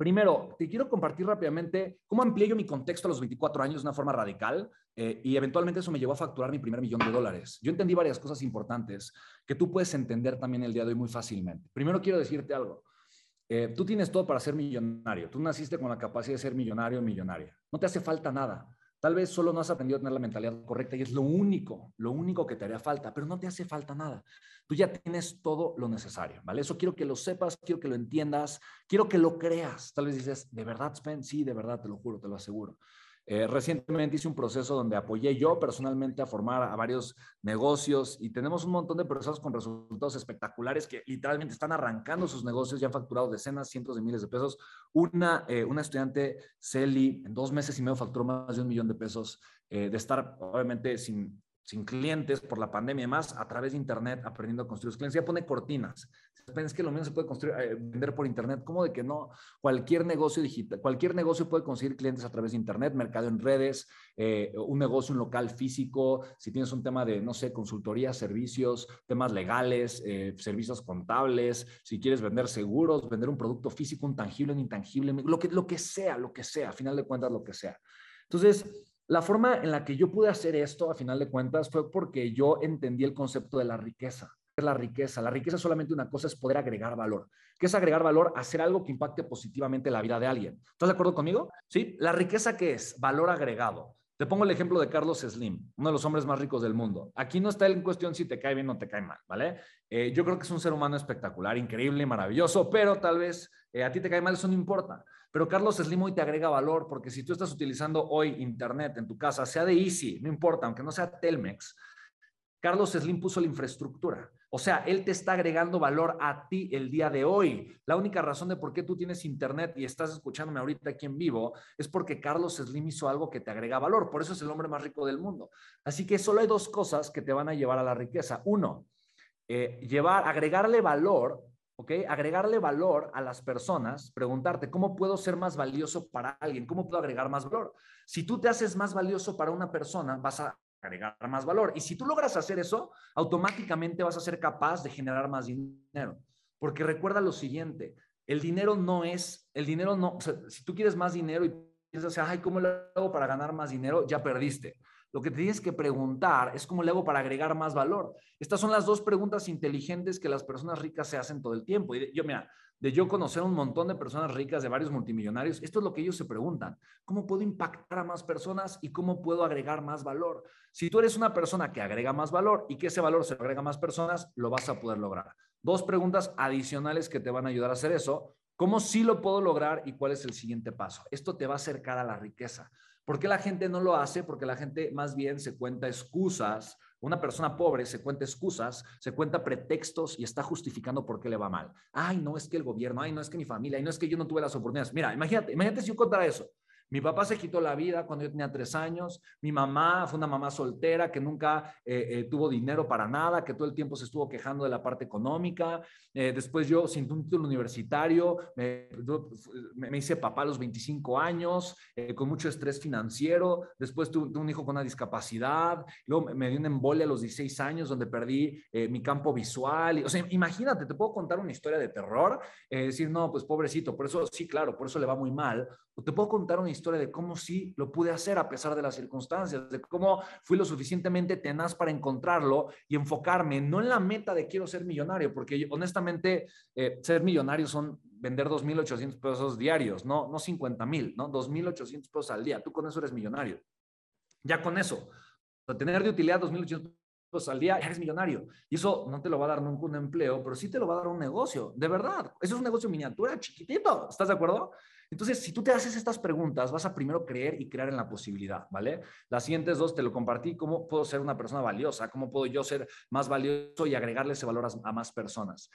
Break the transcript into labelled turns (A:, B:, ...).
A: Primero, te quiero compartir rápidamente cómo amplié yo mi contexto a los 24 años de una forma radical eh, y eventualmente eso me llevó a facturar mi primer millón de dólares. Yo entendí varias cosas importantes que tú puedes entender también el día de hoy muy fácilmente. Primero quiero decirte algo. Eh, tú tienes todo para ser millonario. Tú naciste con la capacidad de ser millonario o millonaria. No te hace falta nada. Tal vez solo no has aprendido a tener la mentalidad correcta y es lo único, lo único que te haría falta, pero no te hace falta nada. Tú ya tienes todo lo necesario, ¿vale? Eso quiero que lo sepas, quiero que lo entiendas, quiero que lo creas. Tal vez dices, ¿de verdad, Spen? Sí, de verdad, te lo juro, te lo aseguro. Eh, recientemente hice un proceso donde apoyé yo personalmente a formar a varios negocios y tenemos un montón de personas con resultados espectaculares que literalmente están arrancando sus negocios, ya han facturado decenas, cientos de miles de pesos. Una, eh, una estudiante, Celi, en dos meses y medio facturó más de un millón de pesos eh, de estar obviamente sin, sin clientes por la pandemia y demás, a través de Internet, aprendiendo a construir clientes. Ya pone cortinas. Es que lo mismo se puede construir, eh, vender por Internet. ¿Cómo de que no? Cualquier negocio digital, cualquier negocio puede conseguir clientes a través de Internet, mercado en redes, eh, un negocio, un local físico. Si tienes un tema de, no sé, consultoría, servicios, temas legales, eh, servicios contables, si quieres vender seguros, vender un producto físico, un tangible, un intangible, lo que, lo que sea, lo que sea, a final de cuentas, lo que sea. Entonces, la forma en la que yo pude hacer esto, a final de cuentas, fue porque yo entendí el concepto de la riqueza. ¿Qué es la riqueza? La riqueza solamente una cosa es poder agregar valor. ¿Qué es agregar valor? Hacer algo que impacte positivamente la vida de alguien. ¿Estás de acuerdo conmigo? Sí. ¿La riqueza qué es? Valor agregado. Te pongo el ejemplo de Carlos Slim, uno de los hombres más ricos del mundo. Aquí no está en cuestión si te cae bien o te cae mal, ¿vale? Eh, yo creo que es un ser humano espectacular, increíble, maravilloso, pero tal vez eh, a ti te cae mal, eso no importa. Pero Carlos Slim hoy te agrega valor porque si tú estás utilizando hoy Internet en tu casa, sea de Easy, no importa, aunque no sea Telmex, Carlos Slim puso la infraestructura. O sea, él te está agregando valor a ti el día de hoy. La única razón de por qué tú tienes internet y estás escuchándome ahorita aquí en vivo es porque Carlos Slim hizo algo que te agrega valor. Por eso es el hombre más rico del mundo. Así que solo hay dos cosas que te van a llevar a la riqueza. Uno, eh, llevar, agregarle valor ¿ok? Agregarle valor a las personas, preguntarte, ¿cómo puedo ser más valioso para alguien? ¿Cómo puedo agregar más valor? Si tú te haces más valioso para una persona, vas a agregar más valor. Y si tú logras hacer eso, automáticamente vas a ser capaz de generar más dinero. Porque recuerda lo siguiente, el dinero no es, el dinero no, o sea, si tú quieres más dinero y piensas, ay, ¿cómo lo hago para ganar más dinero? Ya perdiste. Lo que te tienes que preguntar es cómo le hago para agregar más valor. Estas son las dos preguntas inteligentes que las personas ricas se hacen todo el tiempo. Yo, mira, de yo conocer un montón de personas ricas, de varios multimillonarios, esto es lo que ellos se preguntan. ¿Cómo puedo impactar a más personas y cómo puedo agregar más valor? Si tú eres una persona que agrega más valor y que ese valor se agrega a más personas, lo vas a poder lograr. Dos preguntas adicionales que te van a ayudar a hacer eso. ¿Cómo sí lo puedo lograr y cuál es el siguiente paso? Esto te va a acercar a la riqueza. ¿Por qué la gente no lo hace? Porque la gente más bien se cuenta excusas. Una persona pobre se cuenta excusas, se cuenta pretextos y está justificando por qué le va mal. Ay, no es que el gobierno, ay, no es que mi familia, ay, no es que yo no tuve las oportunidades. Mira, imagínate, imagínate si yo contara eso. Mi papá se quitó la vida cuando yo tenía tres años. Mi mamá fue una mamá soltera que nunca eh, eh, tuvo dinero para nada, que todo el tiempo se estuvo quejando de la parte económica. Eh, después yo, sin un título universitario, me, me, hice papá a los 25 años, con mucho estrés financiero. Después tuve, un hijo con una discapacidad. Luego me dio una embolia a los 16 años donde perdí mi campo visual. o sea, imagínate, te puedo contar una historia de terror. decir, no, pues pobrecito, por eso sí, claro, por eso le va muy mal. O te puedo contar una historia historia de cómo sí lo pude hacer a pesar de las circunstancias, de cómo fui lo suficientemente tenaz para encontrarlo y enfocarme no en la meta de quiero ser millonario, porque honestamente eh, ser millonario son vender 2.800 pesos diarios, no, no 50 mil, ¿no? 2.800 pesos al día. Tú con eso eres millonario. Ya con eso, tener de utilidad 2.800 pesos al día, eres millonario. Y eso no te lo va a dar nunca un empleo, pero sí te lo va a dar un negocio, de verdad. Eso es un negocio miniatura, chiquitito. ¿Estás de acuerdo? Entonces, si tú te haces estas preguntas, vas a primero creer y crear en la posibilidad, ¿vale? Las siguientes dos te lo compartí, cómo puedo ser una persona valiosa, cómo puedo yo ser más valioso y agregarle ese valor a, más personas.